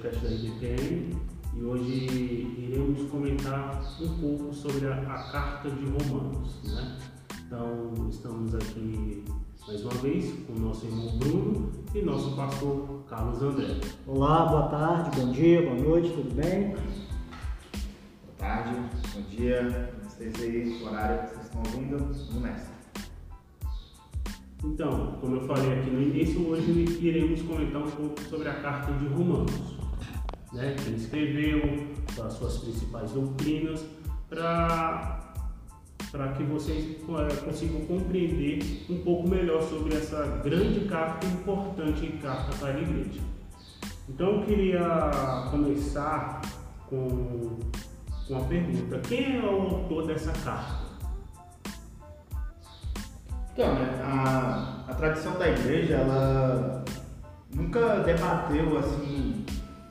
podcast da IBPM e hoje iremos comentar um pouco sobre a, a Carta de Romanos. Né? Então, estamos aqui mais uma vez com o nosso irmão Bruno e nosso pastor Carlos André. Olá, boa tarde, bom dia, boa noite, tudo bem? Boa tarde, bom dia, vocês aí, o horário que vocês estão ouvindo, vamos nessa. Então, como eu falei aqui no início, hoje iremos comentar um pouco sobre a carta de Romanos, né, que ele escreveu, as suas principais doutrinas, para para que vocês é, consigam compreender um pouco melhor sobre essa grande carta importante carta para a igreja. Então eu queria começar com uma pergunta: quem é o autor dessa carta? Então, né, a, a tradição da igreja, ela nunca debateu assim,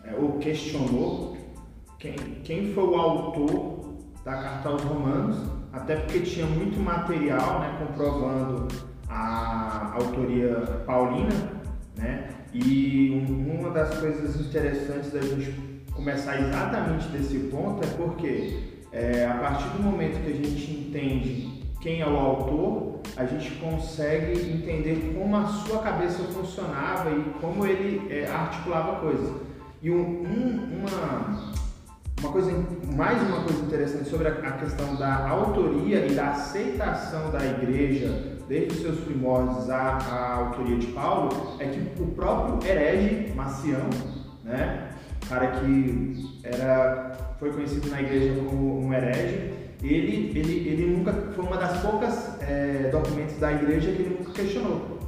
é, ou questionou quem, quem foi o autor da carta aos romanos, até porque tinha muito material né, comprovando a autoria paulina, né? E uma das coisas interessantes da gente começar exatamente desse ponto é porque é, a partir do momento que a gente entende quem é o autor, a gente consegue entender como a sua cabeça funcionava e como ele é, articulava coisas. E um, um, uma, uma coisa, mais uma coisa interessante sobre a, a questão da autoria e da aceitação da igreja desde os seus primórdios à, à autoria de Paulo é que o próprio herege Macião, né, cara que era, foi conhecido na igreja como um herege, ele, ele, ele nunca foi uma das poucas é, documentos da igreja que ele nunca questionou,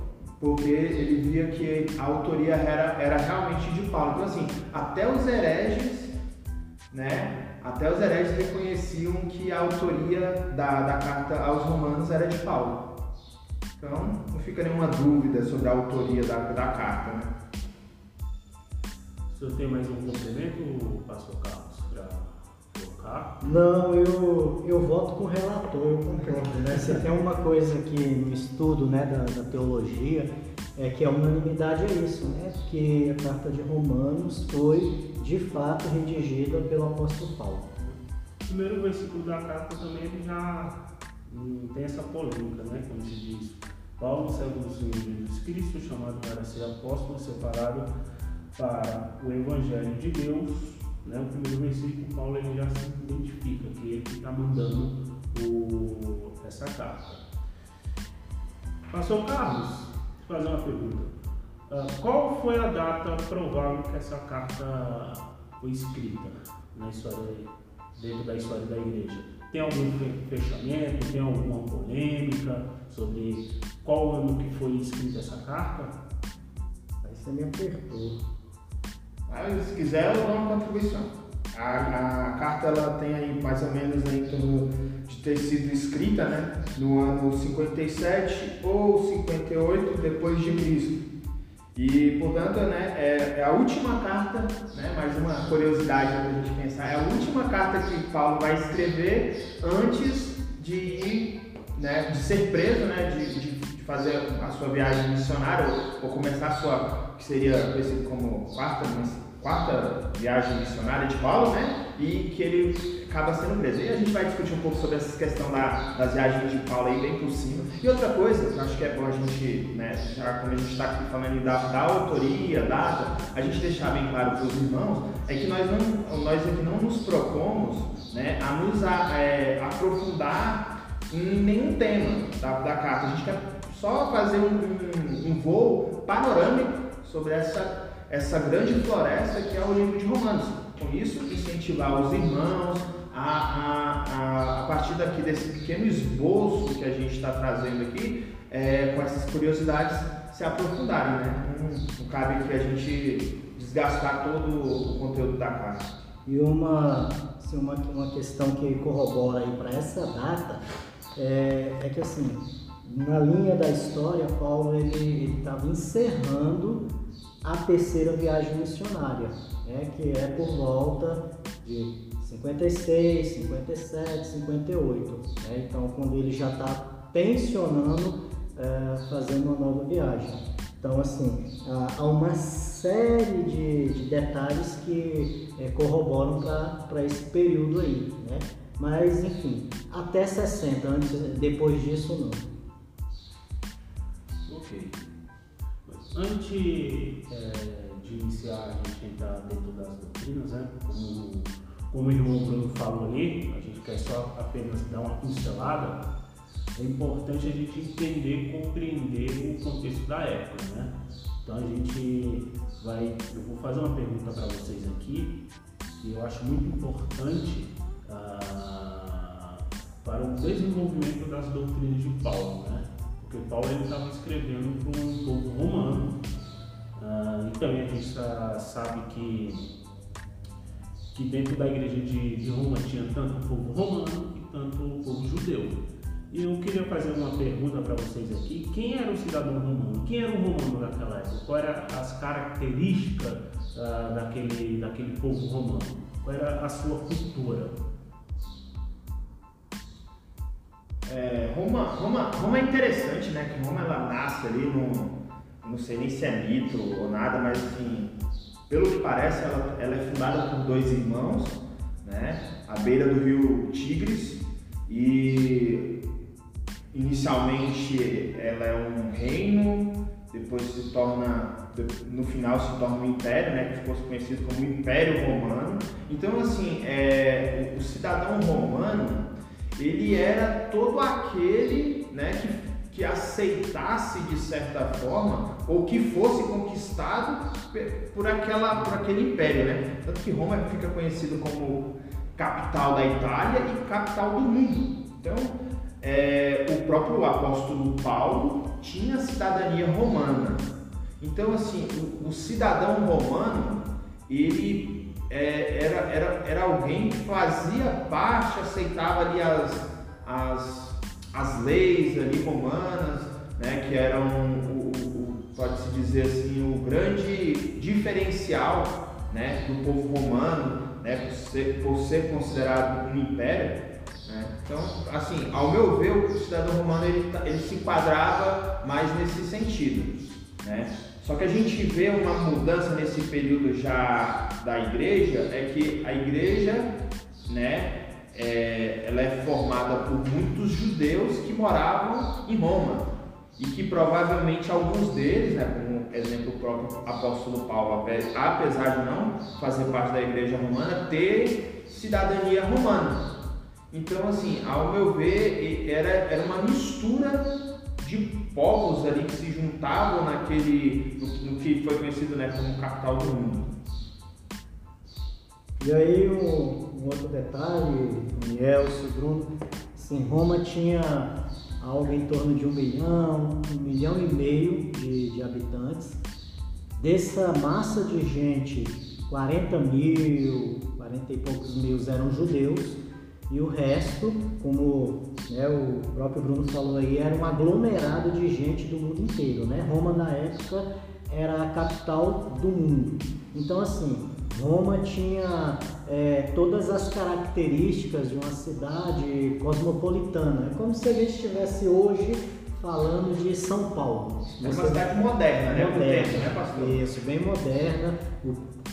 porque ele via que a autoria era, era realmente de Paulo. Então assim, até os hereges, né, até os hereges reconheciam que a autoria da, da carta aos romanos era de Paulo. Então não fica nenhuma dúvida sobre a autoria da, da carta. Né? O senhor tem mais um complemento, pastor Carlos? Não, eu, eu voto com o relator, eu concordo. Né? Se tem uma coisa que no estudo né, da, da teologia, é que a unanimidade é isso, né? que a carta de Romanos foi de fato redigida pelo apóstolo Paulo. O primeiro versículo da carta também ele já hum, tem essa polêmica, né? Como se diz, Paulo, servo do Senhor Jesus Cristo, chamado para ser apóstolo, separado para o Evangelho de Deus, né? O primeiro versículo, Paulo ele já se identifica que ele está mandando o, essa carta. Pastor Carlos, vou fazer uma pergunta. Uh, qual foi a data provável que essa carta foi escrita na história, dentro da história da igreja? Tem algum fechamento? Tem alguma polêmica sobre qual ano que foi escrita essa carta? Aí você me apertou. Mas, se quiser, eu dou uma contribuição. A, a, carta ela tem aí mais ou menos aí, em torno de ter sido escrita né, no ano 57 ou 58 depois de Cristo. E, portanto, né, é, é a última carta, né, mais uma curiosidade para a gente pensar, é a última carta que Paulo vai escrever antes de ir, né, de ser preso, né, de, de fazer a sua viagem missionária ou, começar a sua, que seria conhecido como quarta quarta viagem missionária de Paulo, né? E que ele acaba sendo preso. E a gente vai discutir um pouco sobre essa questão da, das viagens de Paulo aí bem por cima. E outra coisa, que eu acho que é bom a gente, né, já como a gente está aqui falando da, da autoria, data, a gente deixar bem claro para os irmãos, é que nós, não, nós aqui não nos propomos né, a nos a, é, aprofundar em nenhum tema da, da carta. A gente quer só fazer um, um, um voo panorâmico sobre essa essa grande floresta que é o livro de Romanos. Com isso, incentivar os irmãos a, a, a, a partir daqui desse pequeno esboço que a gente está trazendo aqui, é, com essas curiosidades, se aprofundarem. Né? Não, cabe aqui a gente desgastar todo o conteúdo da casa. E uma, assim, uma, uma questão que corrobora para essa data é, é, que assim, na linha da história, Paulo ele estava encerrando a terceira viagem missionária, né, que é por volta de 56, 57, 58. Né? Então, quando ele já está pensionando, é, fazendo uma nova viagem. Então, assim, há uma série de, de detalhes que é, corroboram para esse período aí, né? Mas, enfim, até 60, antes, depois disso, não. Ok. Antes é, de iniciar a gente entrar dentro das doutrinas, né? Como, como o irmão Bruno falou ali, a gente quer só apenas dar uma pincelada é importante a gente entender compreender o contexto da época, né? Então a gente vai, eu vou fazer uma pergunta para vocês aqui que eu acho muito importante ah, para o desenvolvimento das doutrinas de Paulo, né? Porque Paulo ele estava escrevendo para um povo romano ah, e também a gente sabe que que dentro da igreja de, de Roma tinha tanto o povo romano e tanto o povo judeu. E eu queria fazer uma pergunta para vocês aqui. Quem era o cidadão romano? Quem era o romano naquela época? Quais eram as características uh, daquele, daquele povo romano? Qual era a sua cultura? É, Roma, Roma, Roma é interessante, né? Que Roma ela nasce ali no, não sei nem se é mito ou nada, mas assim, pelo que parece, ela, ela é fundada por dois irmãos, né? À beira do rio Tigres e Inicialmente ela é um reino, depois se torna, no final se torna um império, né, que ficou conhecido como Império Romano. Então assim, é, o cidadão romano ele era todo aquele né, que, que aceitasse de certa forma ou que fosse conquistado por, aquela, por aquele império. Né? Tanto que Roma fica conhecido como capital da Itália e capital do mundo. Então, é, o próprio apóstolo Paulo tinha cidadania romana. Então, assim, o, o cidadão romano, ele é, era, era, era alguém que fazia parte, aceitava ali as, as, as leis ali romanas, né, que eram, o, o pode-se dizer assim, o grande diferencial né, do povo romano, né, por, ser, por ser considerado um império. Né? Então, assim, ao meu ver, o cidadão romano ele, tá, ele se enquadrava mais nesse sentido. Né? Só que a gente vê uma mudança nesse período já da igreja, é que a igreja, né, é, ela é formada por muitos judeus que moravam em Roma e que provavelmente alguns deles, né, como exemplo o próprio apóstolo Paulo, apesar de não fazer parte da igreja romana, ter cidadania romana. Então, assim, ao meu ver, era, era uma mistura de povos ali que se juntavam naquele, no, no que foi conhecido né, como capital do mundo. E aí um, um outro detalhe, Nielso, Bruno, assim, Roma tinha algo em torno de um milhão, um milhão e meio de, de habitantes. Dessa massa de gente, 40 mil, 40 e poucos mil eram judeus e o resto, como né, o próprio Bruno falou aí, era um aglomerado de gente do mundo inteiro. Né? Roma, na época, era a capital do mundo. Então, assim, Roma tinha é, todas as características de uma cidade cosmopolitana. É como se a gente estivesse hoje falando de São Paulo. É uma cidade moderna, né? Moderna, tempo, né, pastor? Isso, bem moderna,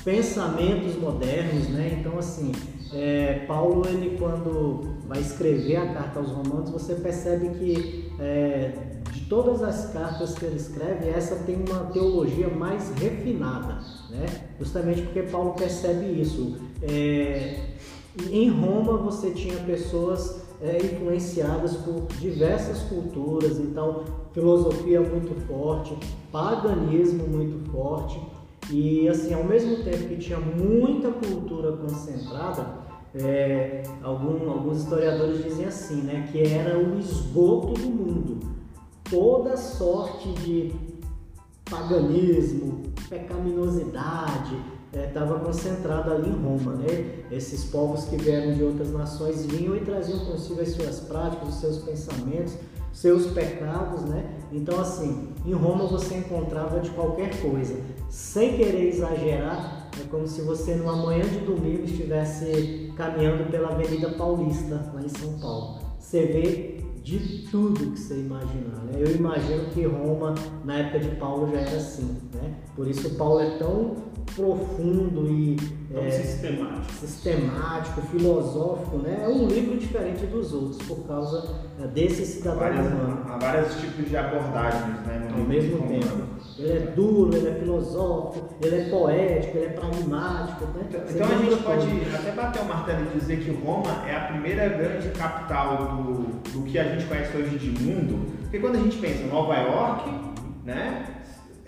pensamentos modernos, né? Então, assim, é, Paulo, ele quando vai escrever a carta aos Romanos, você percebe que é, de todas as cartas que ele escreve, essa tem uma teologia mais refinada, né? Justamente porque Paulo percebe isso. É, em Roma você tinha pessoas é, influenciadas por diversas culturas, então filosofia muito forte, paganismo muito forte. E assim, ao mesmo tempo que tinha muita cultura concentrada, é, algum, alguns historiadores dizem assim, né, que era o esgoto do mundo. Toda sorte de paganismo, pecaminosidade, estava é, concentrada ali em Roma. Né? Esses povos que vieram de outras nações vinham e traziam consigo as suas práticas, os seus pensamentos, seus pecados, né? Então, assim, em Roma você encontrava de qualquer coisa. Sem querer exagerar, é como se você numa manhã de domingo estivesse caminhando pela Avenida Paulista, lá em São Paulo. Você vê de tudo que você imaginar. Né? Eu imagino que Roma, na época de Paulo, já era assim. Né? Por isso Paulo é tão profundo e tão é, sistemático. sistemático, filosófico. Né? É um livro diferente dos outros por causa é, desse cidadão várias, humano. Há vários tipos de abordagens né, ao mesmo tempo. Ele é duro, ele é filosófico, ele é poético, ele é pragmático. Né? Então, então a gente pode até bater o martelo e dizer que Roma é a primeira grande capital do, do que a gente conhece hoje de mundo. Porque quando a gente pensa em Nova York, né,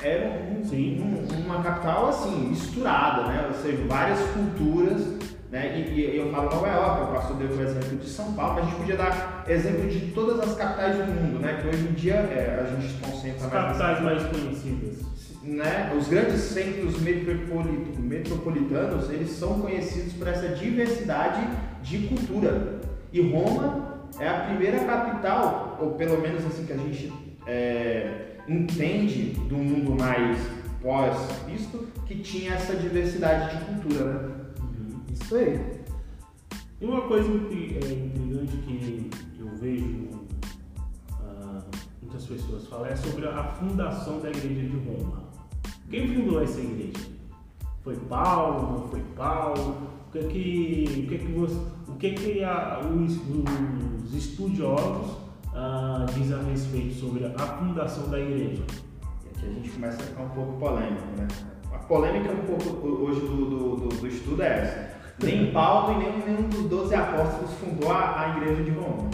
é um, um, uma capital assim, misturada, né? ou seja, várias culturas. Né? E, e eu falo Nova York, o pastor deu o exemplo de São Paulo, mas a gente podia dar exemplo de todas as capitais do mundo, né? que hoje em dia é, a gente concentra As capitais mais conhecidas. Né? Os grandes centros metropolitanos, eles são conhecidos por essa diversidade de cultura. E Roma é a primeira capital, ou pelo menos assim que a gente é, entende do mundo mais pós-Cristo, que tinha essa diversidade de cultura, né? Uhum. Isso aí. E uma coisa é, intrigante que eu vejo uh, muitas pessoas falam é sobre a fundação da igreja de Roma. Quem fundou essa igreja? Foi Paulo? Não foi Paulo? O que é que, o que, é que, você, o que, que a, os, os estudiosos uh, diz a respeito sobre a fundação da igreja? E aqui a gente começa a ficar um pouco polêmico, né? A polêmica um pouco hoje do, do, do, do estudo é essa. Nem Paulo e nem nenhum dos doze apóstolos fundou a, a igreja de Roma.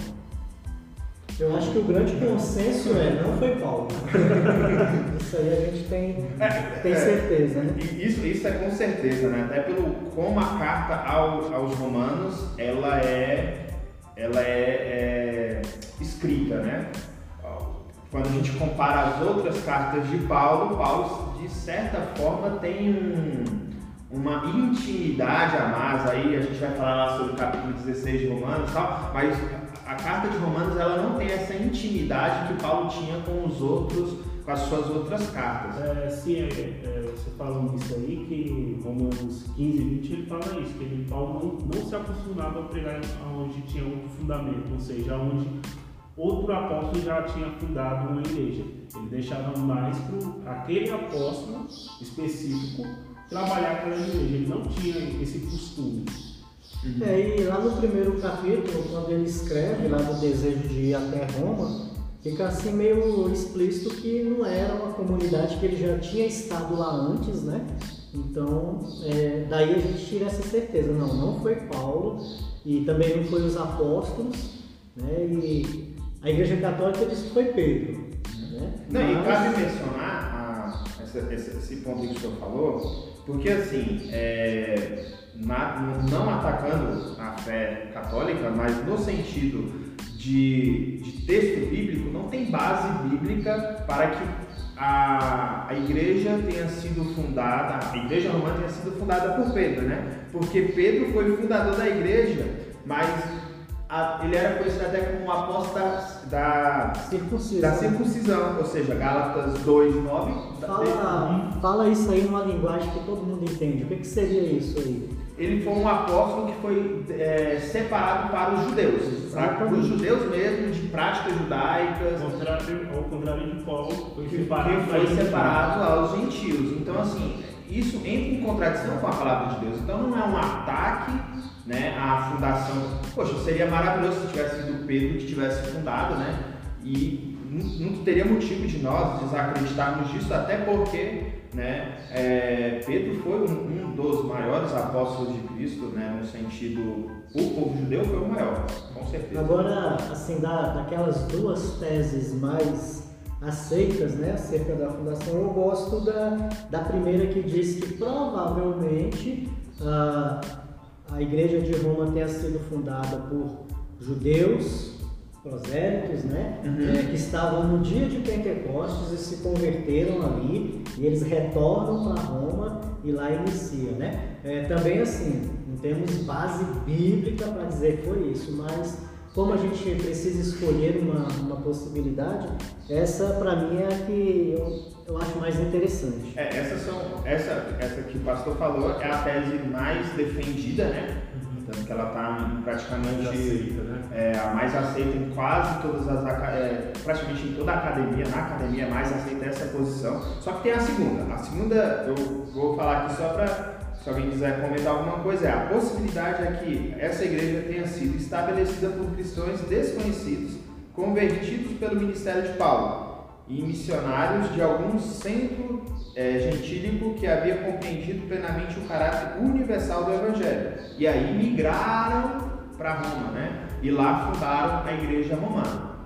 Eu acho que o grande consenso é não foi Paulo. isso aí a gente tem, é, tem é, certeza, né? Isso, isso é com certeza, né? Até pelo como a carta ao, aos romanos ela é, ela é, é escrita, né? Quando a gente compara as outras cartas de Paulo, Paulo de certa forma tem um, uma intimidade a mais aí, a gente vai falar lá sobre o capítulo 16 de Romanos e tal, mas a carta de Romanos ela não tem essa intimidade que Paulo tinha com os outros, com as suas outras cartas. É, sim, é, é, você falando isso aí, que Romanos 15 e 20 ele fala isso, que ele, Paulo não, não se acostumava a pregar onde tinha outro fundamento, ou seja, onde outro apóstolo já tinha fundado uma igreja. Ele deixava mais para aquele apóstolo específico trabalhar aquela igreja. Ele não tinha esse costume. É, e lá no primeiro capítulo, quando ele escreve lá do desejo de ir até Roma, fica assim meio explícito que não era uma comunidade que ele já tinha estado lá antes, né? Então, é, daí a gente tira essa certeza, não, não foi Paulo e também não foi os apóstolos, né? E a Igreja Católica diz que foi Pedro. Né? Não, Mas... e cabe mencionar a, essa, esse, esse ponto que o senhor falou, porque assim, é, na, não atacando a fé católica, mas no sentido de, de texto bíblico, não tem base bíblica para que a, a igreja tenha sido fundada, a igreja romana tenha sido fundada por Pedro, né? Porque Pedro foi o fundador da igreja, mas a, ele era conhecido até como o apóstolo da, da, circuncisão. da circuncisão, ou seja, Gálatas 2, 9. Fala, fala isso aí numa linguagem que todo mundo entende. O que, que seria isso aí? Ele foi um apóstolo que foi é, separado para os judeus, para os judeus mesmo, de práticas judaicas. Ao contrário, de Paulo, foi separado, que foi separado aos gentios. Então, assim, isso entra em contradição com a palavra de Deus. Então, não é um ataque né, a fundação. Poxa, seria maravilhoso se tivesse sido Pedro que tivesse fundado, né? E não teria motivo de nós desacreditarmos disso, até porque né, é, Pedro foi um, um, dos maiores apóstolos de Cristo, né, no sentido, o povo judeu foi o maior, com certeza. Agora, assim, da, daquelas duas teses mais aceitas, né, acerca da fundação, eu gosto da, da primeira que diz que provavelmente ah, a igreja de Roma tenha sido fundada por judeus, prosélitos, né? Uhum. É, que estavam no dia de Pentecostes e se converteram ali e eles retornam para Roma e lá inicia, né? É, também assim, não temos base bíblica para dizer que foi isso, mas como a gente precisa escolher uma, uma possibilidade, essa para mim é a que eu, eu acho mais interessante. É, essas são, essa, essa que o pastor falou é a tese mais defendida, né? Uhum. Tanto que ela está praticamente aceita, né? é, a mais aceita em quase todas as é, praticamente em toda a academia, na academia é mais aceita essa posição. Só que tem a segunda. A segunda eu vou falar aqui só para se alguém quiser comentar alguma coisa, é a possibilidade é que essa igreja tenha sido estabelecida por cristãos desconhecidos, convertidos pelo ministério de Paulo e missionários de algum centro é, gentílico que havia compreendido plenamente o caráter universal do Evangelho. E aí migraram para Roma, né? E lá fundaram a igreja romana.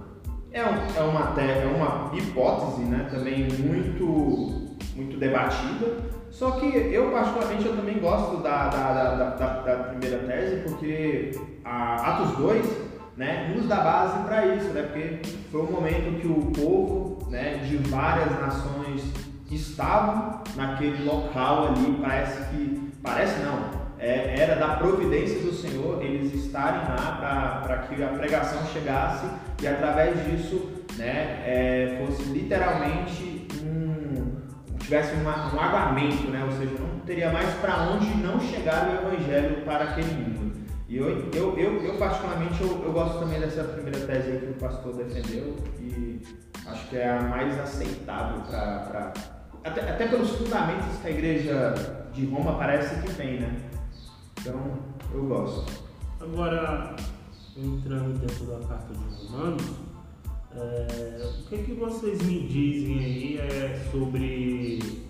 É, um, é, uma, é uma hipótese, né? Também muito, muito debatida. Só que eu, particularmente, eu também gosto da, da, da, da, da primeira tese, porque a Atos 2 né, nos dá base para isso, né? Porque foi um momento que o povo né, de várias nações estavam naquele local ali, parece que, parece não, é, era da providência do Senhor eles estarem lá para que a pregação chegasse e através disso né, é, fosse literalmente um, tivesse uma, um aguamento, né, ou seja, não teria mais para onde não chegar o evangelho para aquele mundo. E eu, eu, eu, eu particularmente, eu, eu gosto também dessa primeira tese que o pastor defendeu e acho que é a mais aceitável para até, até pelos fundamentos que a igreja de Roma parece que tem, né? Então, eu gosto. Agora, entrando dentro da carta de Romanos, é, o que, que vocês me dizem aí é, sobre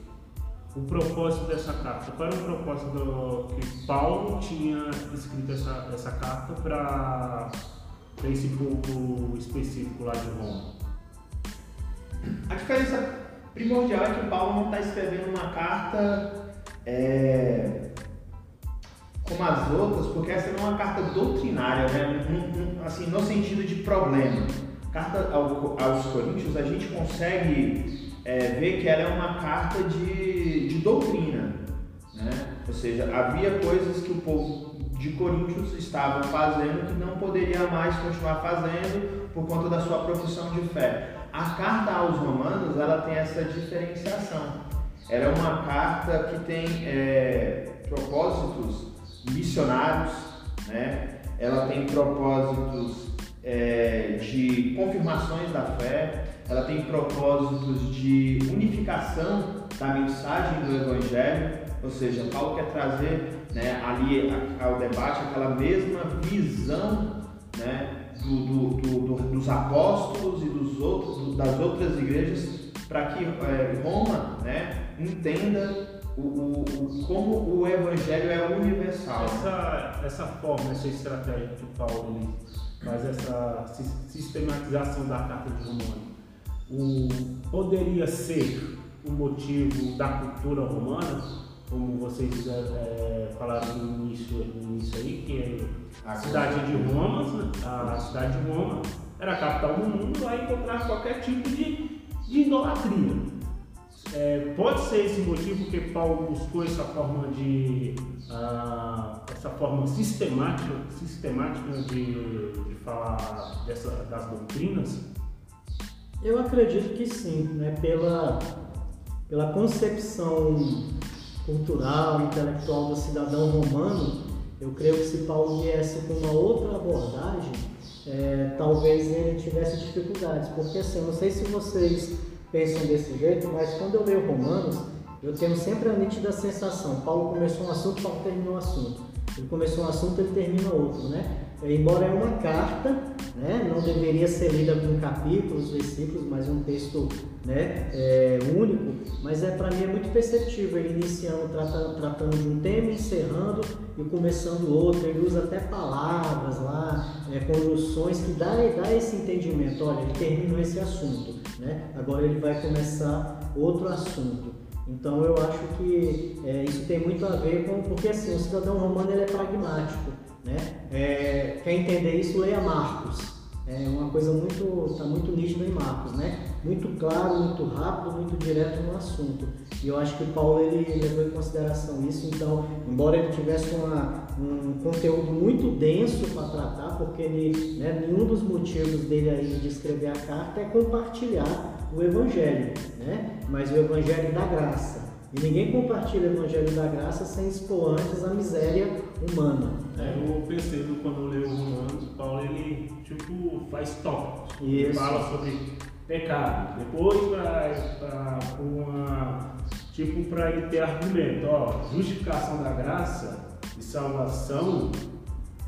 o propósito dessa carta? Qual era o propósito que Paulo tinha escrito essa, essa carta para esse povo específico lá de Roma? A diferença primordial é que Paulo não está escrevendo uma carta é, como as outras, porque essa não é uma carta doutrinária, né? assim, no sentido de problema. Carta aos Coríntios, a gente consegue é, ver que ela é uma carta de doutrina. Né? Ou seja, havia coisas que o povo de Coríntios estavam fazendo que não poderia mais continuar fazendo por conta da sua profissão de fé. A carta aos Romanos ela tem essa diferenciação. Ela é uma carta que tem é, propósitos missionários, né? ela tem propósitos é, de confirmações da fé, ela tem propósitos de unificação da mensagem do Evangelho, ou seja, Paulo quer trazer né, ali ao debate aquela mesma visão né, do, do, do, dos apóstolos e dos outros, das outras igrejas, para que é, Roma né, entenda o, o, o, como o evangelho é universal. Essa, essa forma, essa estratégia que Paulo faz essa sistematização da carta de Romano, o, poderia ser o motivo da cultura romana? como vocês é, falaram no início, no início aí, que é a cidade de Roma, a cidade de Roma era a capital do mundo, lá encontrar qualquer tipo de, de idolatria. É, pode ser esse motivo que Paulo buscou essa forma de uh, essa forma sistemática, sistemática de, de falar dessa, das doutrinas? Eu acredito que sim, né? pela, pela concepção cultural, intelectual do cidadão romano, eu creio que se Paulo viesse com uma outra abordagem, é, talvez ele tivesse dificuldades, porque assim, eu não sei se vocês pensam desse jeito, mas quando eu leio Romanos, eu tenho sempre a nítida sensação, Paulo começou um assunto, Paulo terminou um assunto. Ele começou um assunto, ele termina outro, né? Embora é uma carta, né, não deveria ser lida com capítulos, versículos, mas um texto né, é, único, mas é para mim é muito perceptível ele iniciando tratando, tratando de um tema, encerrando e começando outro. Ele usa até palavras lá, é, conjunções que dá, dá esse entendimento. Olha, ele terminou esse assunto, né? agora ele vai começar outro assunto. Então eu acho que é, isso tem muito a ver com porque assim o cidadão romano ele é pragmático. Né? É, quer entender isso, leia Marcos. É uma coisa muito, está muito nítida em Marcos, né? Muito claro, muito rápido, muito direto no assunto. E eu acho que Paulo ele levou em consideração isso. Então, embora ele tivesse uma, um conteúdo muito denso para tratar, porque ele, né, nenhum dos motivos dele aí de escrever a carta é compartilhar o Evangelho, né? Mas o Evangelho da graça E ninguém compartilha o Evangelho da Graça sem expor antes a miséria humana. É, eu percebo quando eu leio Romanos, Paulo ele tipo faz tópicos. Isso. Fala sobre pecado. Depois para uma tipo para ele ter argumento, ó, justificação da graça e salvação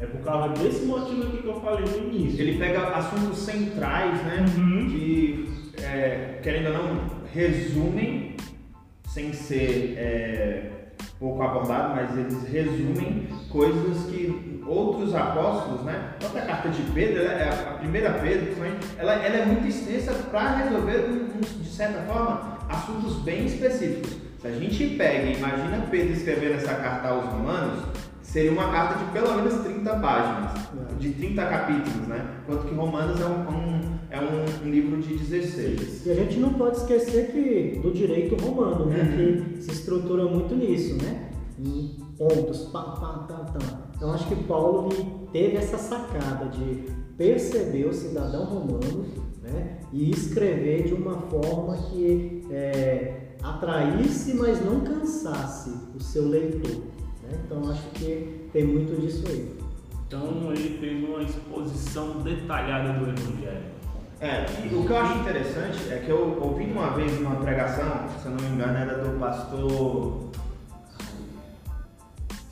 é por causa desse motivo aqui que eu falei no início. Ele pega assuntos centrais, né? Uhum. Que, é, querendo ou não, resumem, sem ser é, pouco abordado, mas eles resumem coisas que outros apóstolos, né? Tanto a carta de Pedro, ela, é a primeira Pedro, ela, ela é muito extensa para resolver, de certa forma, assuntos bem específicos. Se a gente pega e imagina Pedro escrevendo essa carta aos romanos, seria uma carta de pelo menos 30 páginas, É. de 30 capítulos, né? Enquanto que Romanos é um, um- é um, um livro de 16. E a gente não pode esquecer que do direito romano, né, Uhum. que se estrutura muito nisso, né? Em pontos, pá, pá, tá, tá. Então acho que Paulo ele teve essa sacada de perceber o cidadão romano, né, e escrever de uma forma que é, atraísse, mas não cansasse o seu leitor. Né? Então acho que tem muito disso aí. Então ele fez uma exposição detalhada do Evangelho. É, e o que eu acho interessante é que eu ouvi uma vez uma pregação, se eu não me engano, era do pastor.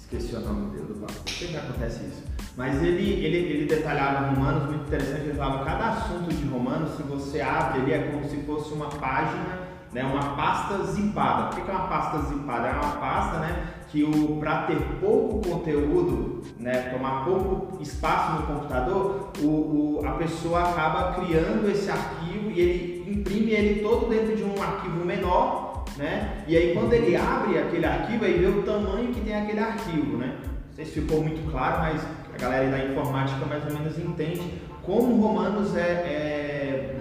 Esqueci o nome dele, do pastor. Sempre acontece isso. Mas ele, ele, ele detalhava Romanos muito interessante. Ele falava cada assunto de Romanos, se você abre, ele é como se fosse uma página, né, uma pasta zipada. O que é uma pasta zipada? É uma pasta né, que para ter pouco conteúdo, né, tomar pouco espaço no computador, o, o- a pessoa acaba criando esse arquivo e ele imprime ele todo dentro de um arquivo menor, né? E aí quando ele abre aquele arquivo, aí vê o tamanho que tem aquele arquivo, né? Não sei se ficou muito claro, mas a galera da informática mais ou menos entende como Romanos é, é,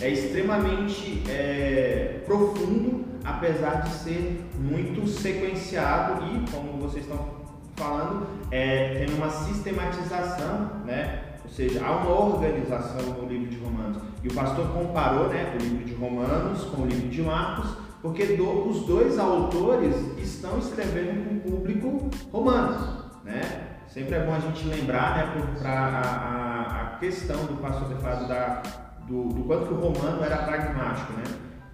é extremamente é, profundo, apesar de ser muito sequenciado e, como vocês estão falando, é, tem uma sistematização, né? Ou seja, há uma organização no livro de Romanos. E o pastor comparou né, o livro de Romanos com o livro de Marcos, porque do- os dois autores estão escrevendo com o público romano. Né? Sempre é bom a gente lembrar né, para a, a, a questão do pastor ter falado da, do, do quanto que o romano era pragmático. Né?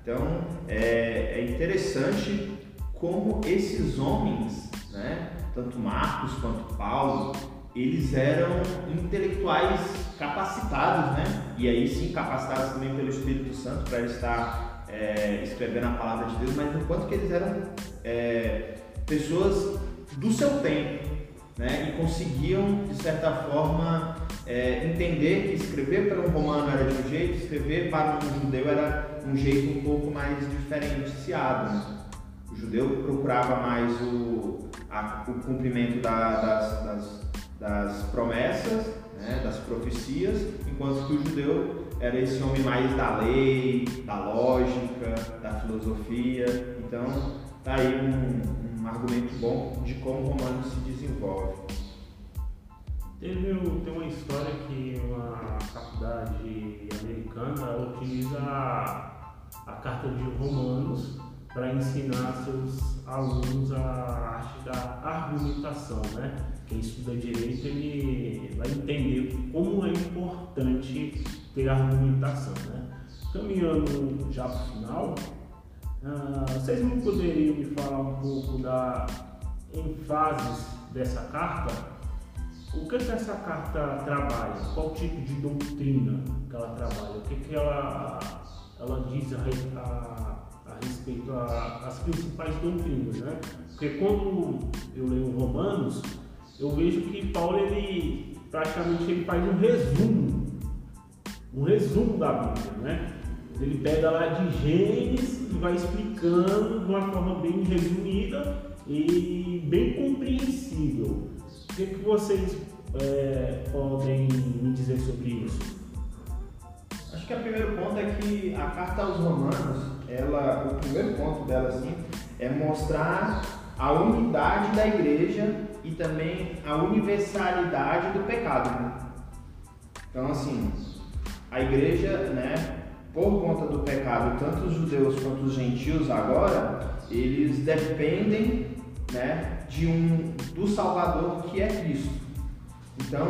Então é, é interessante como esses homens, né, tanto Marcos quanto Paulo, eles eram intelectuais capacitados, né? E aí sim capacitados também pelo Espírito Santo para estar é, escrevendo a palavra de Deus, mas no quanto que eles eram é, pessoas do seu tempo, né? E conseguiam de certa forma é, entender que escrever para um romano era de um jeito, escrever para um judeu era um jeito um pouco mais diferenciado. Né? O judeu procurava mais o, a- o cumprimento da- das, das- das promessas, né, das profecias, enquanto que o judeu era esse homem mais da lei, da lógica, da filosofia. Então, tá aí um, um argumento bom de como o romano se desenvolve. Teve tem uma história que uma faculdade americana utiliza a, carta de Romanos para ensinar seus alunos a arte da argumentação, né? Quem estuda direito ele vai entender como é importante ter argumentação, né? Caminhando já para o final, ah, vocês não poderiam me falar um pouco da ênfase dessa carta? O que, que essa carta trabalha? Qual tipo de doutrina que ela trabalha? O que, que ela, ela diz a, a- a respeito às principais doutrinas, né? Porque quando eu leio Romanos, eu vejo que Paulo, ele praticamente ele faz um resumo, um resumo da Bíblia, né? Ele pega lá de Gênesis e vai explicando de uma forma bem resumida e bem compreensível. O que, que vocês é, podem me dizer sobre isso? Que o primeiro ponto é que a carta aos romanos, ela, o primeiro ponto dela assim, é mostrar a unidade da igreja e também a universalidade do pecado. né? Então assim, a igreja, né, por conta do pecado, tanto os judeus quanto os gentios agora, eles dependem né, de um, do Salvador que é Cristo. Então,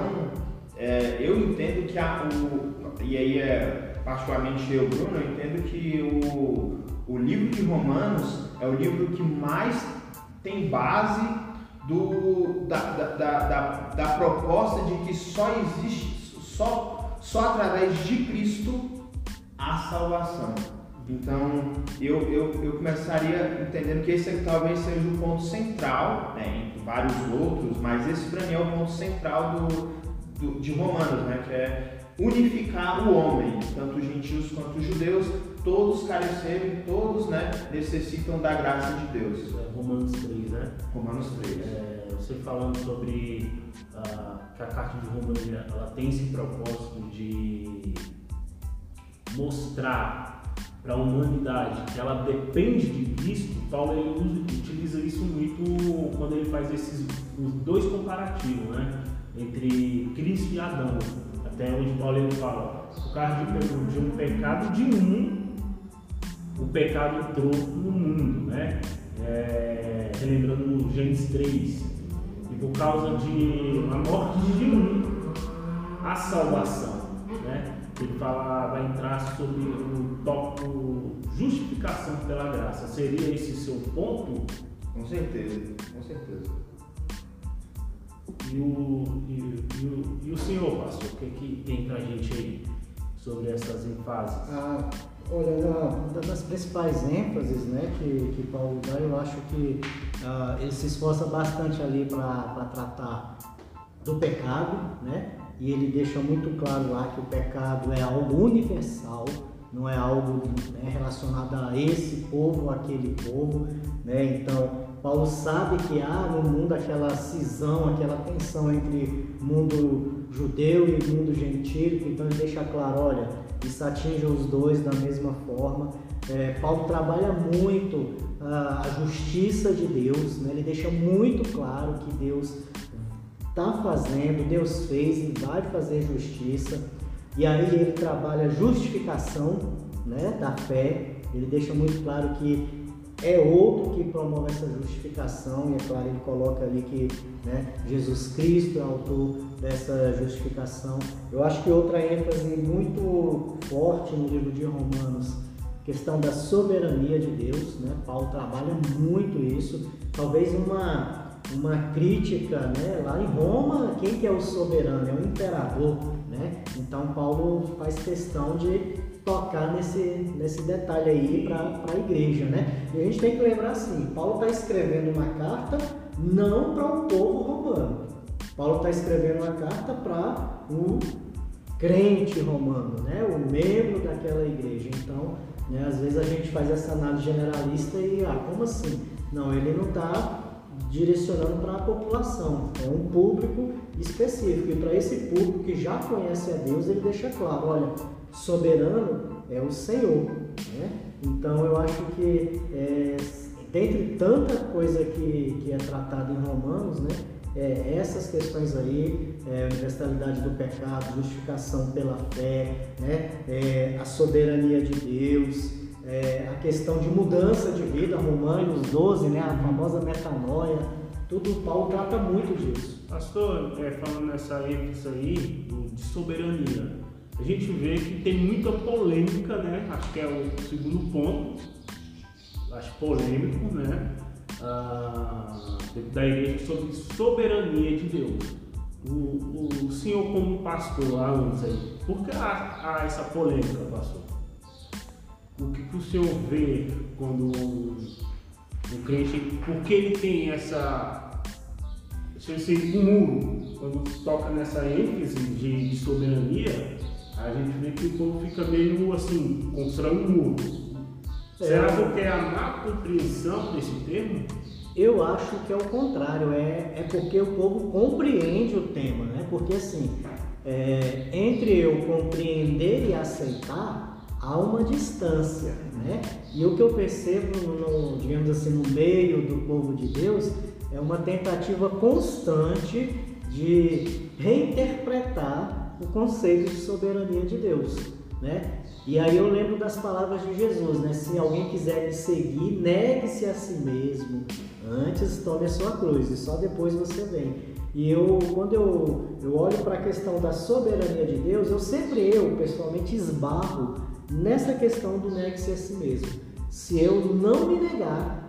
é, eu entendo que a, o, e aí é particularmente eu, Bruno, eu entendo que o, o livro de Romanos é o livro que mais tem base do, da, da, da, da, proposta de que só existe, só, só através de Cristo a salvação. Então, eu, eu, eu começaria entendendo que esse talvez seja o ponto central, né, entre vários outros, mas esse para mim é o ponto central do, do, de Romanos, né, que é unificar o homem, tanto os gentios quanto os judeus, todos careceram, todos né, necessitam da graça de Deus. É, Romanos 3, né? Romanos 3. É, você falando sobre uh, que a carta de Romanos ela tem esse propósito de mostrar para a humanidade que ela depende de Cristo, Paulo ele utiliza isso muito quando ele faz esses os dois comparativos, né? Entre Cristo e Adão. Até onde Paulo fala, por causa de, de um pecado de um, o pecado entrou no mundo, né? É, relembrando Gênesis 3. E por causa de a morte de um, a salvação, né? Ele fala, vai entrar sobre o tópico justificação pela graça. Seria esse seu ponto? Com certeza, com certeza. E o, e, e o, e o senhor, pastor, o que, é que tem pra gente aí sobre essas enfases? Ah, olha, uma das principais ênfases né, que, que Paulo dá, eu acho que ah, ele se esforça bastante ali para tratar do pecado, né? E ele deixa muito claro lá que o pecado é algo universal, não é algo né, relacionado a esse povo aquele povo, né? Então, Paulo sabe que há no mundo aquela cisão, aquela tensão entre mundo judeu e mundo gentílico, então ele deixa claro, olha, isso atinge os dois da mesma forma. É, Paulo trabalha muito a, a justiça de Deus, né? ele deixa muito claro que Deus está fazendo, Deus fez e vai fazer justiça. E aí ele trabalha a justificação né, da fé, ele deixa muito claro que é outro que promove essa justificação, e é claro, ele coloca ali que né, Jesus Cristo é autor dessa justificação. Eu acho que outra ênfase muito forte no livro de Romanos, questão da soberania de Deus, né? Paulo trabalha muito isso, talvez uma uma crítica, né? Lá em Roma, quem que é o soberano? É o imperador, né? Então Paulo faz questão de tocar nesse, nesse detalhe aí para a igreja, né? E a gente tem que lembrar assim, Paulo está escrevendo uma carta não para o povo romano. Paulo está escrevendo uma carta para o crente romano, né? O membro daquela igreja. Então, né, às vezes a gente faz essa análise generalista e, ah, como assim? Não, ele não está direcionando para a população, é um público específico. E para esse público que já conhece a Deus, ele deixa claro: olha, soberano é o Senhor. Né? Então eu acho que é, dentre tanta coisa que, que é tratada em Romanos, né, é, essas questões aí, é, universalidade do pecado, justificação pela fé, né, é, a soberania de Deus, é, a questão de mudança de vida, Romanos 12, né, a famosa metanoia, tudo Paulo trata muito disso. Pastor, é, falando nessa ênfase aí de soberania, a gente vê que tem muita polêmica, né? Acho que é o segundo ponto, acho polêmico, né? Ah, da igreja sobre soberania de Deus. O, o senhor como pastor há aí, por que há, há essa polêmica, pastor? O que, que o senhor vê quando o, o crente, por que ele tem essa esse muro, quando toca nessa ênfase de, de soberania, a gente vê que o povo fica meio assim, constrói um muro. É. Será que é a má compreensão desse termo? Eu acho que é o contrário, é, é porque o povo compreende o tema, né? Porque assim, é, entre eu compreender e aceitar, há uma distância, né? E o que eu percebo, no, digamos assim, no meio do povo de Deus, é uma tentativa constante de reinterpretar o conceito de soberania de Deus, né? E aí eu lembro das palavras de Jesus, né? Se alguém quiser me seguir, negue-se a si mesmo. Antes tome a sua cruz e só depois você vem. E eu, quando eu, eu olho para a questão da soberania de Deus, eu sempre, eu pessoalmente, esbarro nessa questão do negue-se a si mesmo. Se eu não me negar,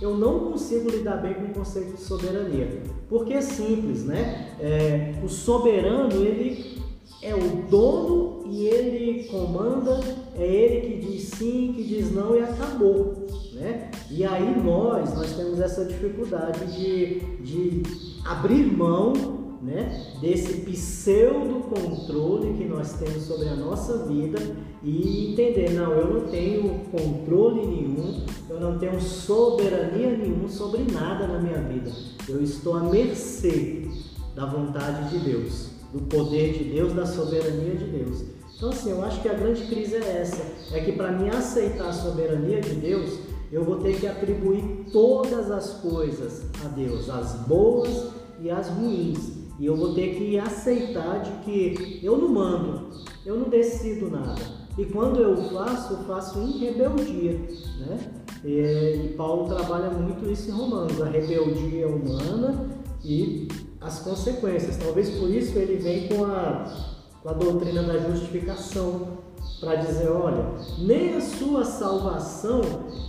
eu não consigo lidar bem com o conceito de soberania. Porque é simples, né? É, o soberano, ele é o dono e ele comanda, é ele que diz sim, que diz não e acabou. Né? E aí nós, nós temos essa dificuldade de, de abrir mão né, desse pseudo controle que nós temos sobre a nossa vida e entender, não, eu não tenho controle nenhum, eu não tenho soberania nenhuma sobre nada na minha vida. Eu estou à mercê da vontade de Deus do poder de Deus, da soberania de Deus. Então, assim, eu acho que a grande crise é essa: é que para me aceitar a soberania de Deus, eu vou ter que atribuir todas as coisas a Deus, as boas e as ruins. E eu vou ter que aceitar de que eu não mando, eu não decido nada. E quando eu faço, eu faço em rebeldia, né? E, Paulo trabalha muito isso em Romanos, a rebeldia humana e as consequências. Talvez por isso ele vem com a, com a doutrina da justificação, para dizer: olha, nem a sua salvação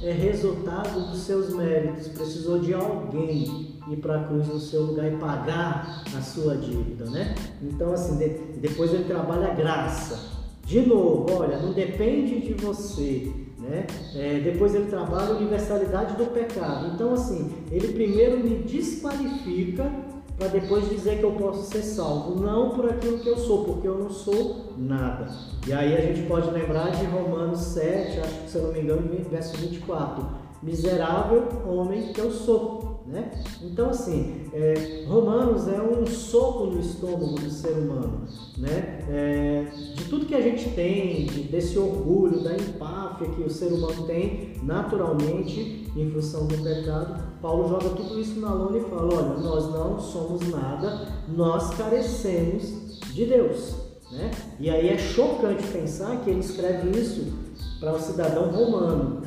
é resultado dos seus méritos, precisou de alguém ir para a cruz no seu lugar e pagar a sua dívida, né? Então, assim, de, depois ele trabalha a graça. De novo, olha, não depende de você, né? É, depois ele trabalha a universalidade do pecado. Então, assim, ele primeiro me desqualifica para depois dizer que eu posso ser salvo, não por aquilo que eu sou, porque eu não sou nada. E aí a gente pode lembrar de Romanos 7, acho que se eu não me engano, verso 24: Miserável homem que eu sou. Né? Então, assim, é, Romanos é um soco no estômago do ser humano. Né? É, de tudo que a gente tem, desse orgulho, da empáfia que o ser humano tem naturalmente em função do pecado, Paulo joga tudo isso na lona e fala: olha, nós não somos nada, nós carecemos de Deus. Né? E aí é chocante pensar que ele escreve isso para o cidadão romano,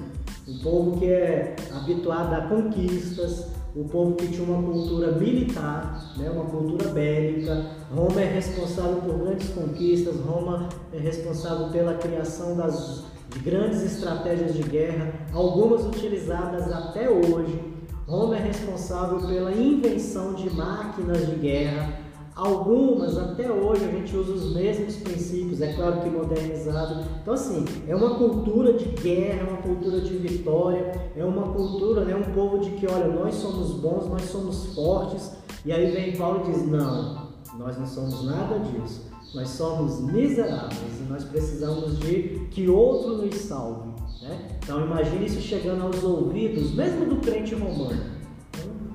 um povo que é habituado a conquistas, o povo que tinha uma cultura militar, né, uma cultura bélica. Roma é responsável por grandes conquistas, Roma é responsável pela criação das, de grandes estratégias de guerra, algumas utilizadas até hoje. Roma é responsável pela invenção de máquinas de guerra, Algumas, até hoje, a gente usa os mesmos princípios, é claro que modernizado. Então, assim, é uma cultura de guerra, é uma cultura de vitória, é uma cultura, né, um povo de que, olha, nós somos bons, nós somos fortes. E aí vem Paulo e diz: não, nós não somos nada disso. Nós somos miseráveis e nós precisamos de que outro nos salve. Né? Então, imagine isso chegando aos ouvidos, mesmo do crente romano.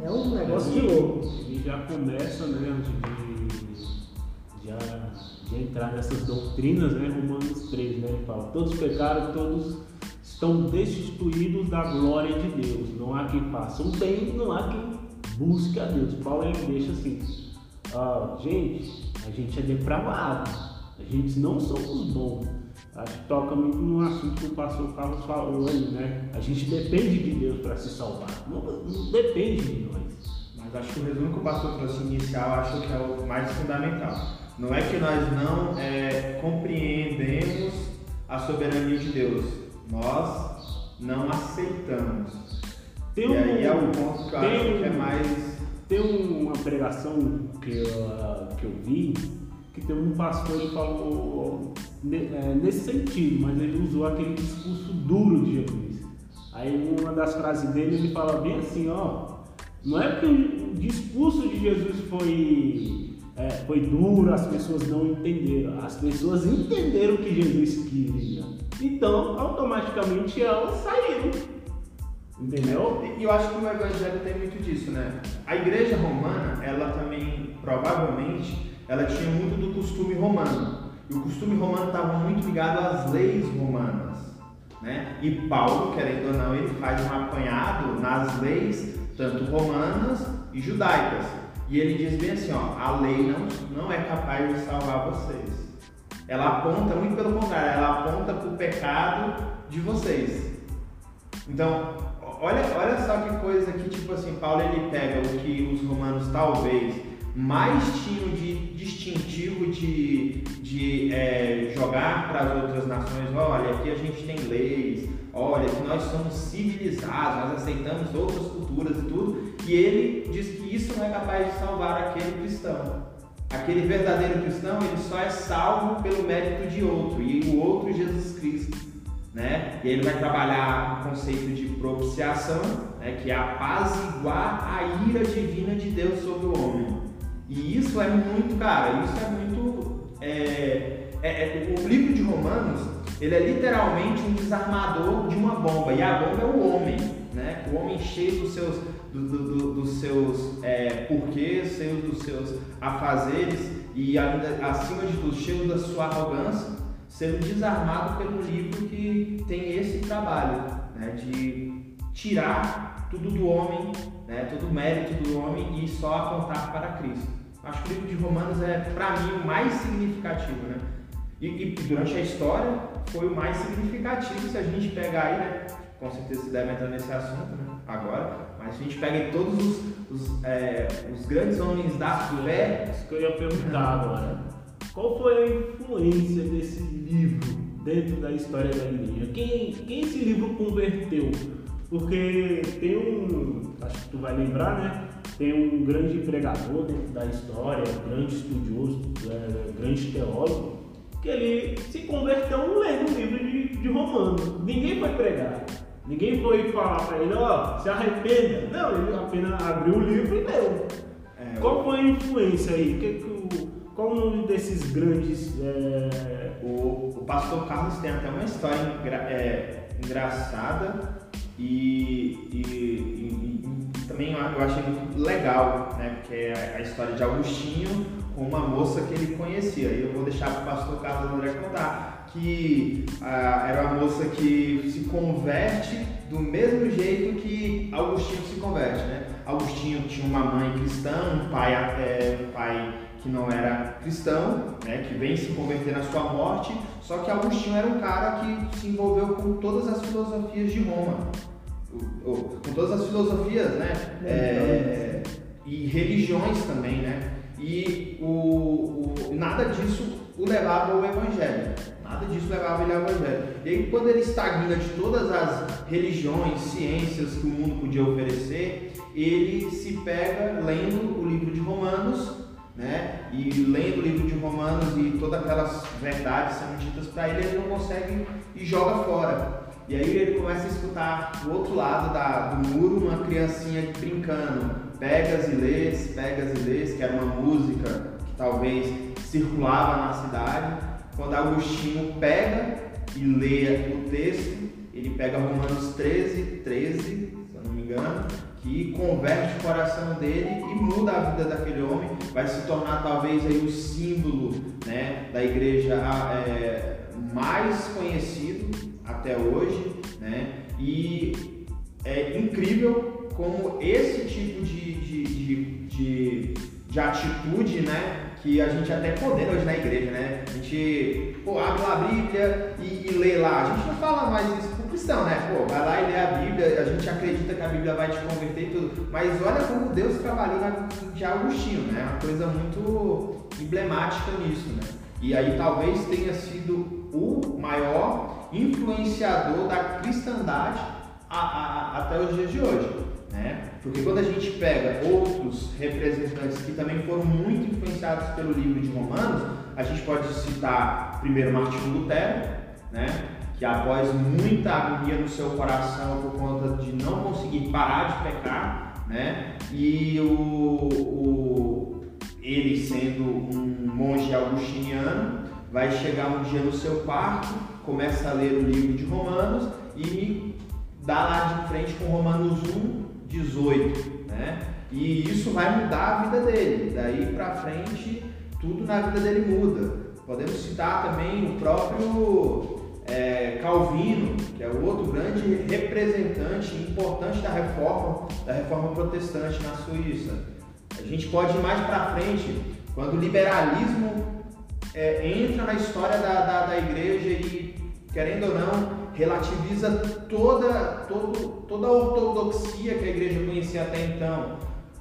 É um negócio de louco. E já começa, né, antes de já entrar nessas doutrinas, né? Romanos 3, né? Ele fala, todos pecaram, todos estão destituídos da glória de Deus. Não há quem faça o bem, não há quem busque a Deus. Paulo ele deixa assim, ah, gente, a gente é depravado, a gente não somos bons. Acho que toca muito no assunto que o pastor Carlos falou aí, né? A gente depende de Deus para se salvar, não, não depende de nós. Mas acho que o resumo que o pastor trouxe inicial, acho que é o mais fundamental não é que nós não é, compreendemos a soberania de Deus, nós não aceitamos. Tem um, e aí é o ponto que eu acho que é mais. Tem uma pregação que eu, que eu vi que tem um pastor que falou é, nesse sentido, mas ele usou aquele discurso duro de Jesus. Aí uma das frases dele ele fala bem assim, ó, não é que o discurso de Jesus foi é, foi duro, as pessoas não entenderam. As pessoas entenderam o que Jesus queria. Então, automaticamente elas saíram. Entendeu? E eu acho que o evangelho tem muito disso, né? A igreja romana, ela também, provavelmente, ela tinha muito do costume romano. E o costume romano estava muito ligado às leis romanas. Né? E Paulo, querendo ou não, ele faz um apanhado nas leis, tanto romanas e judaicas. E ele diz bem assim, ó, a lei não, não é capaz de salvar vocês. ela aponta, muito pelo contrário, ela aponta para o pecado de vocês. Então, olha, olha só que coisa que, tipo assim, Paulo ele pega o que os romanos talvez mais tinham de distintivo de, de é, jogar para as outras nações, olha, aqui a gente tem leis, olha, que nós somos civilizados, nós aceitamos outras culturas e tudo, e ele diz que isso não é capaz de salvar aquele cristão. Aquele verdadeiro cristão, ele só é salvo pelo mérito de outro, e o outro Jesus Cristo. Né? E ele vai trabalhar o conceito de propiciação, né? que é apaziguar a ira divina de Deus sobre o homem. E isso é muito, cara, isso é muito. É, é, é, o livro de Romanos, ele é literalmente um desarmador de uma bomba, e a bomba é o homem, né? O homem cheio dos seus, do, do, dos seus é, porquês, cheio dos seus afazeres e ainda acima de tudo cheio da sua arrogância, sendo desarmado pelo livro que tem esse trabalho, né? De tirar tudo do homem, né? todo o mérito do homem e só apontar para Cristo. Acho que o livro de Romanos é, para mim, o mais significativo, né? E, e, durante a história foi o mais significativo se a gente pegar aí, né? Com certeza você deve entrar nesse assunto, né? Agora, mas se a gente pega aí todos os, os, é, os grandes homens da fé. Isso que eu ia perguntar agora. Qual foi a influência desse livro dentro da história da igreja? Quem, quem esse livro converteu? Porque tem um, acho que tu vai lembrar, né? Tem um grande pregador dentro da história, grande estudioso, é, grande teólogo, que ele se converteu lendo o livro de, de Romanos. Ninguém foi pregar. Ninguém foi falar para ele, ó, oh, se arrependa. Não, ele apenas abriu o livro e leu. É, qual foi a influência aí? Que, que, qual o nome desses grandes. É... O, o pastor Carlos tem até uma história engra, é, engraçada e, e, e, e, também eu achei muito legal, né? Que é a história de Augustinho com uma moça que ele conhecia. E eu vou deixar para o pastor Carlos André contar que ah, era uma moça que se converte do mesmo jeito que Augustinho se converte, né? Augustinho tinha uma mãe cristã, um pai, é, um pai que não era cristão, né, que vem se converter na sua morte, só que Agostinho era um cara que se envolveu com todas as filosofias de Roma, com todas as filosofias, né, é, e religiões também, né, e o, o, nada disso o levava ao Evangelho, nada disso levava ele ao Evangelho. E aí quando ele estagna de todas as religiões, ciências que o mundo podia oferecer, ele se pega lendo o livro de Romanos né? E lendo o livro de Romanos e todas aquelas verdades sendo ditas para ele, ele não consegue e joga fora. E aí ele começa a escutar do outro lado da, do muro uma criancinha brincando, pegas e lês, pegas e lês, que era uma música que talvez circulava na cidade. Quando Agostinho pega e lê o texto, ele pega Romanos 13, 13, se eu não me engano, que converte o coração dele e muda a vida daquele homem, vai se tornar talvez aí o símbolo né, da igreja é, mais conhecido até hoje, né? E é incrível como esse tipo de, de, de, de, de atitude, né? que a gente até condena hoje na igreja, né? A gente pô, abre a Bíblia e, e lê lá. A gente não fala mais isso pro cristão, né? Pô, vai lá e lê a Bíblia, a gente acredita que a Bíblia vai te converter e tudo. Mas olha como Deus trabalhou na, de Agostinho, né? Uma coisa muito emblemática nisso, né? E aí talvez tenha sido o maior influenciador da cristandade a, a, até os dias de hoje. Né? Porque quando a gente pega outros representantes que também foram muito influenciados pelo livro de Romanos, a gente pode citar primeiro Martinho Lutero, né? que após muita agonia no seu coração por conta de não conseguir parar de pecar, né? e o, o ele sendo um monge augustiniano, vai chegar um dia no seu quarto, começa a ler o livro de Romanos e dá lá de frente com Romanos 1, 18, né? E isso vai mudar a vida dele. Daí para frente, tudo na vida dele muda. Podemos citar também o próprio é, Calvino, que é o outro grande representante importante da reforma, da reforma protestante na Suíça. A gente pode ir mais para frente, quando o liberalismo é, entra na história da, da, da, igreja e, querendo ou não, relativiza toda, todo, toda a ortodoxia que a igreja conhecia até então.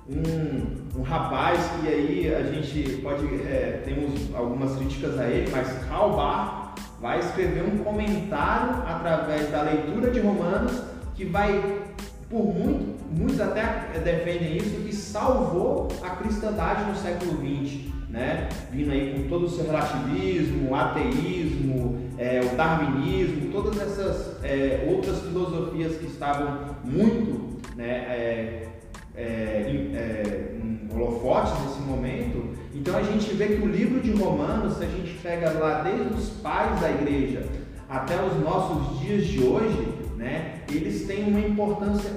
Um, um rapaz que aí a gente pode, é, temos algumas críticas a ele, mas Karl Barth vai escrever um comentário através da leitura de Romanos que vai, por muito, muitos até defendem isso, que salvou a cristandade no século XX né? Vindo aí com todo o seu relativismo, ateísmo, é, o darwinismo, todas essas é, outras filosofias que estavam muito né, é, é é, holofotes nesse momento. Então a gente vê que o livro de Romanos, se a gente pega lá desde os pais da igreja até os nossos dias de hoje, né, eles têm uma importância,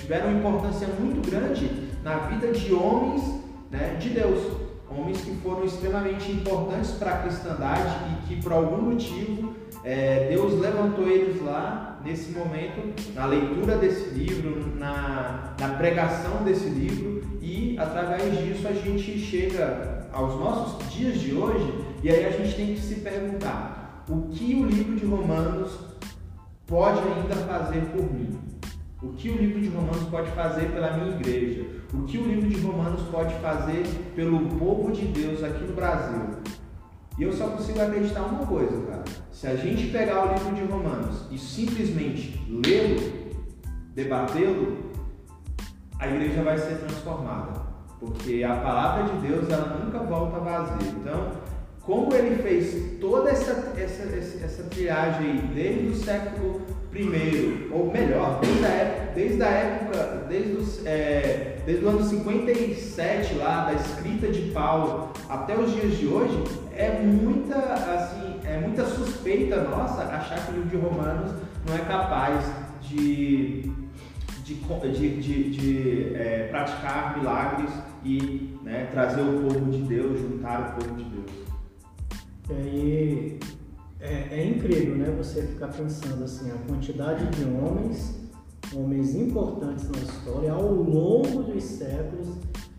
tiveram uma importância muito grande na vida de homens né, de Deus homens que foram extremamente importantes para a cristandade e que por algum motivo é, Deus levantou eles lá nesse momento, na leitura desse livro, na, na pregação desse livro e através disso a gente chega aos nossos dias de hoje e aí a gente tem que se perguntar o que o livro de Romanos pode ainda fazer por mim? O que o livro pode fazer pela minha igreja? O que o livro de Romanos pode fazer pelo povo de Deus aqui no Brasil? E eu só consigo acreditar uma coisa, cara. Se a gente pegar o livro de Romanos e simplesmente lê-lo, debatê-lo, a igreja vai ser transformada. Porque a palavra de Deus ela nunca volta vazia. Então, como ele fez toda essa, essa, essa triagem desde o século I, ou melhor, desde a época, desde, a época, desde, os, é, desde o ano 57 lá, da escrita de Paulo até os dias de hoje, é muita, assim, é muita suspeita nossa achar que o livro de Romanos não é capaz de, de, de, de, de é, praticar milagres e né, trazer o povo de Deus, juntar o povo de Deus. E é, é, incrível, né? Você ficar pensando assim, a quantidade de homens, homens importantes na história, ao longo dos séculos,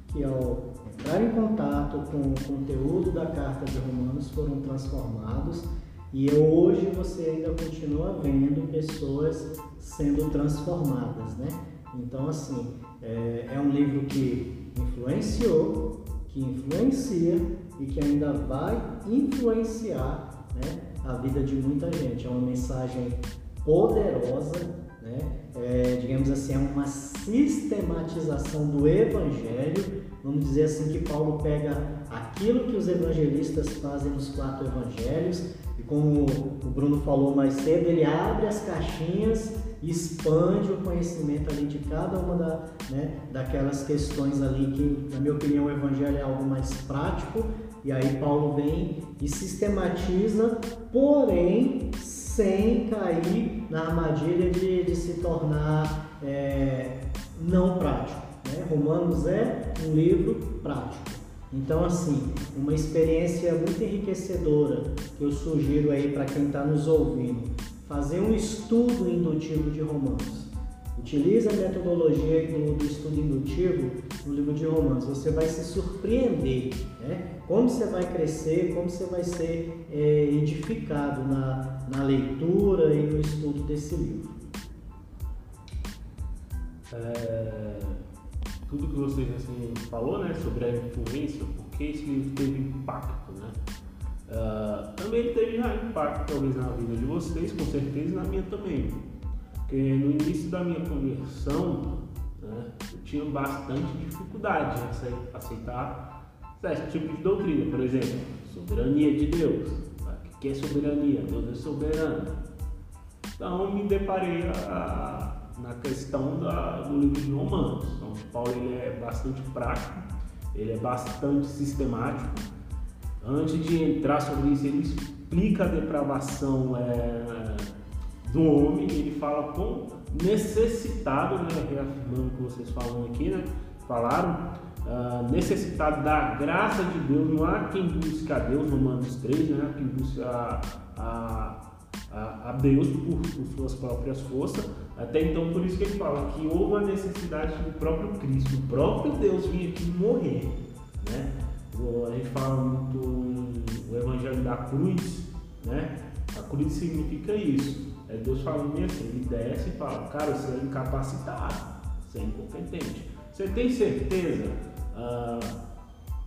que ao entrar em contato com o conteúdo da carta de Romanos foram transformados e hoje você ainda continua vendo pessoas sendo transformadas, né? Então, assim, é, é um livro que influenciou, que influencia e que ainda vai influenciar né, a vida de muita gente. É uma mensagem poderosa, né? É, digamos assim, é uma sistematização do Evangelho. Vamos dizer assim que Paulo pega aquilo que os evangelistas fazem nos quatro evangelhos e como o Bruno falou mais cedo, ele abre as caixinhas expande o conhecimento ali de cada uma da, né, daquelas questões ali que, na minha opinião, o evangelho é algo mais prático, e aí Paulo vem e sistematiza, porém sem cair na armadilha de, de se tornar é, não prático. Né? Romanos é um livro prático. Então, assim, uma experiência muito enriquecedora que eu sugiro aí para quem está nos ouvindo, fazer um estudo indutivo de Romanos. Utilize a metodologia do, do, estudo indutivo no livro de Romanos. Você vai se surpreender, né? Como você vai crescer, como você vai ser é, edificado na, na leitura e no estudo desse livro. É, tudo que você assim, falou, né, sobre a influência, porque esse livro teve impacto, né? Uh, também teve já impacto talvez na vida de vocês, com certeza, e na minha também porque no início da minha conversão, né, eu tinha bastante dificuldade em aceitar certo tipo de doutrina. Por exemplo, soberania de Deus. O que é soberania? Deus é soberano. Então me deparei a, na questão da, do livro de Romanos. Então, Paulo ele é bastante prático, ele é bastante sistemático. Antes de entrar sobre isso, ele explica a depravação é, do homem, ele fala com necessitado, né, reafirmando o que vocês falam aqui, né, falaram, uh, necessitado da graça de Deus, não há quem busque a Deus, Romanos 3, né, quem busque a, a, a, a Deus por, por, suas próprias forças, até então por isso que ele fala que houve a necessidade do próprio Cristo, o próprio Deus vir aqui morrer, né, a gente fala muito o evangelho da cruz, né? A cruz significa isso. É Deus falando bem assim, ele desce e fala, cara, você é incapacitado, você é incompetente. Você tem certeza ah,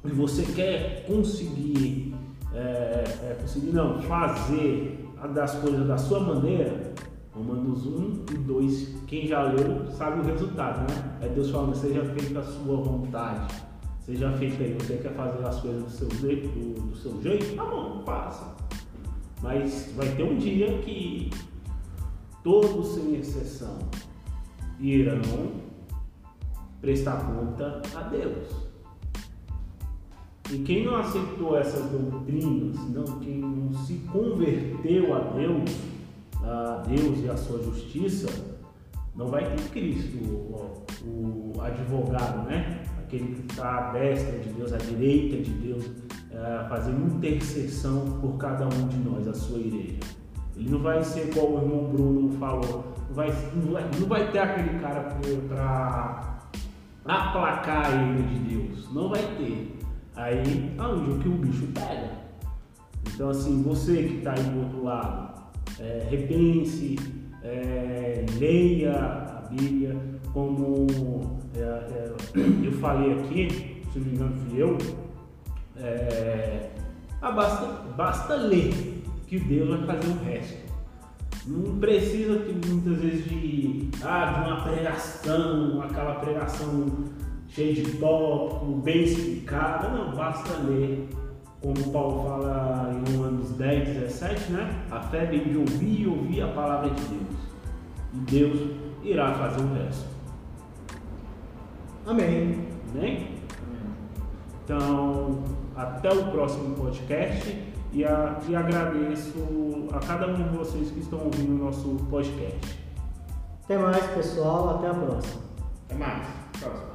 e você quer conseguir, é, é, conseguir não, fazer das coisas da sua maneira, Romanos 1 e 2, quem já leu sabe o resultado, né? É Deus falando, seja feita a sua vontade, seja feita aí, você quer fazer as coisas do seu jeito, do, do seu jeito, tá bom, faça. Mas vai ter um dia que todos sem exceção irão prestar conta a Deus. E quem não aceitou essas doutrinas, não, quem não se converteu a Deus, a Deus e a sua justiça, não vai ter Cristo, o, o advogado, né? Aquele que está à destra de Deus, à direita de Deus, é, fazendo intercessão por cada um de nós, a sua igreja. Ele não vai ser igual o irmão Bruno falou, não vai, não vai, ter aquele cara para aplacar ira de Deus, não vai ter. Aí aonde? O que o bicho pega. Então assim, você que está aí do outro lado, é, repense, é, leia a Bíblia, como é, é eu falei aqui, se não me engano fui eu, é, ah, basta, basta ler que Deus vai fazer o resto. Não precisa muitas vezes de, ah, de uma pregação, aquela pregação cheio de tópico, bem explicada. Não, basta ler, como Paulo fala em Romanos 10, 17, né? A fé vem de ouvir e ouvir a palavra de Deus. E Deus irá fazer o resto. Amém. Amém? Então, até o próximo podcast e, a, e agradeço a cada um de vocês que estão ouvindo o nosso podcast. Até mais, pessoal. Até a próxima. Até mais. Próxima.